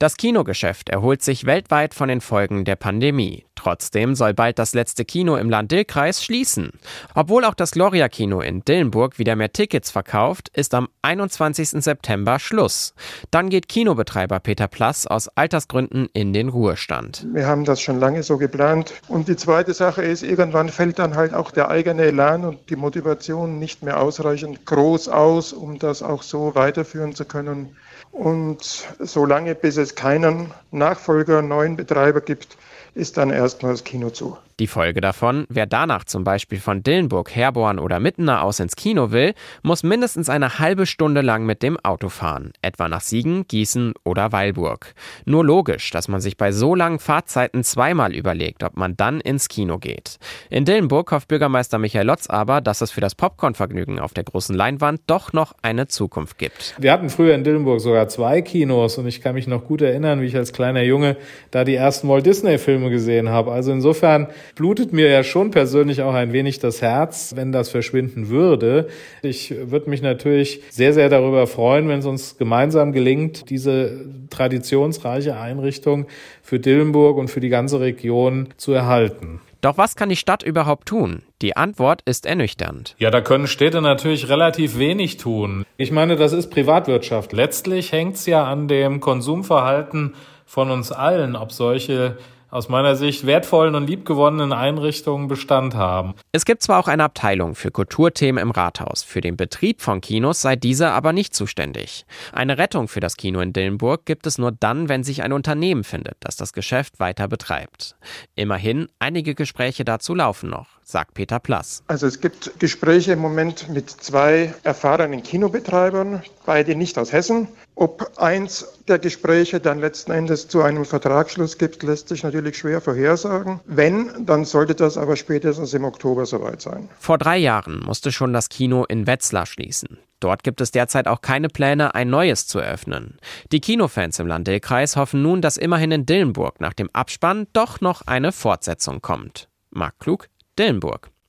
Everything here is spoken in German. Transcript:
Das Kinogeschäft erholt sich weltweit von den Folgen der Pandemie. Trotzdem soll bald das letzte Kino im Land-Dill-Kreis schließen. Obwohl auch das Gloria-Kino in Dillenburg wieder mehr Tickets verkauft, ist am 21. September Schluss. Dann geht Kinobetreiber Peter Plass aus Altersgründen in den Ruhestand. Wir haben das schon lange so geplant. Und die zweite Sache ist, irgendwann fällt dann halt auch der eigene Elan und die Motivation nicht mehr ausreichend groß aus, um das auch so weiterführen zu können. Und solange bis es keinen Nachfolger, neuen Betreiber gibt, ist dann erstmal das Kino zu. Die Folge davon, wer danach zum Beispiel von Dillenburg, Herborn oder Mittener aus ins Kino will, muss mindestens eine halbe Stunde lang mit dem Auto fahren, etwa nach Siegen, Gießen oder Weilburg. Nur logisch, dass man sich bei so langen Fahrzeiten zweimal überlegt, ob man dann ins Kino geht. In Dillenburg hofft Bürgermeister Michael Lotz aber, dass es für das Popcornvergnügen auf der großen Leinwand doch noch eine Zukunft gibt. Wir hatten früher in Dillenburg sogar zwei Kinos und ich kann mich noch gut erinnern, wie ich als kleiner Junge da die ersten Walt Disney Filme gesehen habe. Also insofern blutet mir ja schon persönlich auch ein wenig das Herz, wenn das verschwinden würde. Ich würde mich natürlich sehr, sehr darüber freuen, wenn es uns gemeinsam gelingt, diese traditionsreiche Einrichtung für Dillenburg und für die ganze Region zu erhalten. Doch was kann die Stadt überhaupt tun? Die Antwort ist ernüchternd. Ja, da können Städte natürlich relativ wenig tun. Ich meine, das ist Privatwirtschaft. Letztlich hängt es ja an dem Konsumverhalten von uns allen, ob solche aus meiner Sicht wertvollen und liebgewonnenen Einrichtungen Bestand haben. Es gibt zwar auch eine Abteilung für Kulturthemen im Rathaus, für den Betrieb von Kinos sei dieser aber nicht zuständig. Eine Rettung für das Kino in Dillenburg gibt es nur dann, wenn sich ein Unternehmen findet, das das Geschäft weiter betreibt. Immerhin, einige Gespräche dazu laufen noch sagt Peter Plass. Also es gibt Gespräche im Moment mit zwei erfahrenen Kinobetreibern, beide nicht aus Hessen. Ob eins der Gespräche dann letzten Endes zu einem Vertragsschluss gibt, lässt sich natürlich schwer vorhersagen. Wenn, dann sollte das aber spätestens im Oktober soweit sein. Vor drei Jahren musste schon das Kino in Wetzlar schließen. Dort gibt es derzeit auch keine Pläne, ein neues zu eröffnen. Die Kinofans im Landkreis hoffen nun, dass immerhin in Dillenburg nach dem Abspann doch noch eine Fortsetzung kommt. Marc Klug, Dellenburg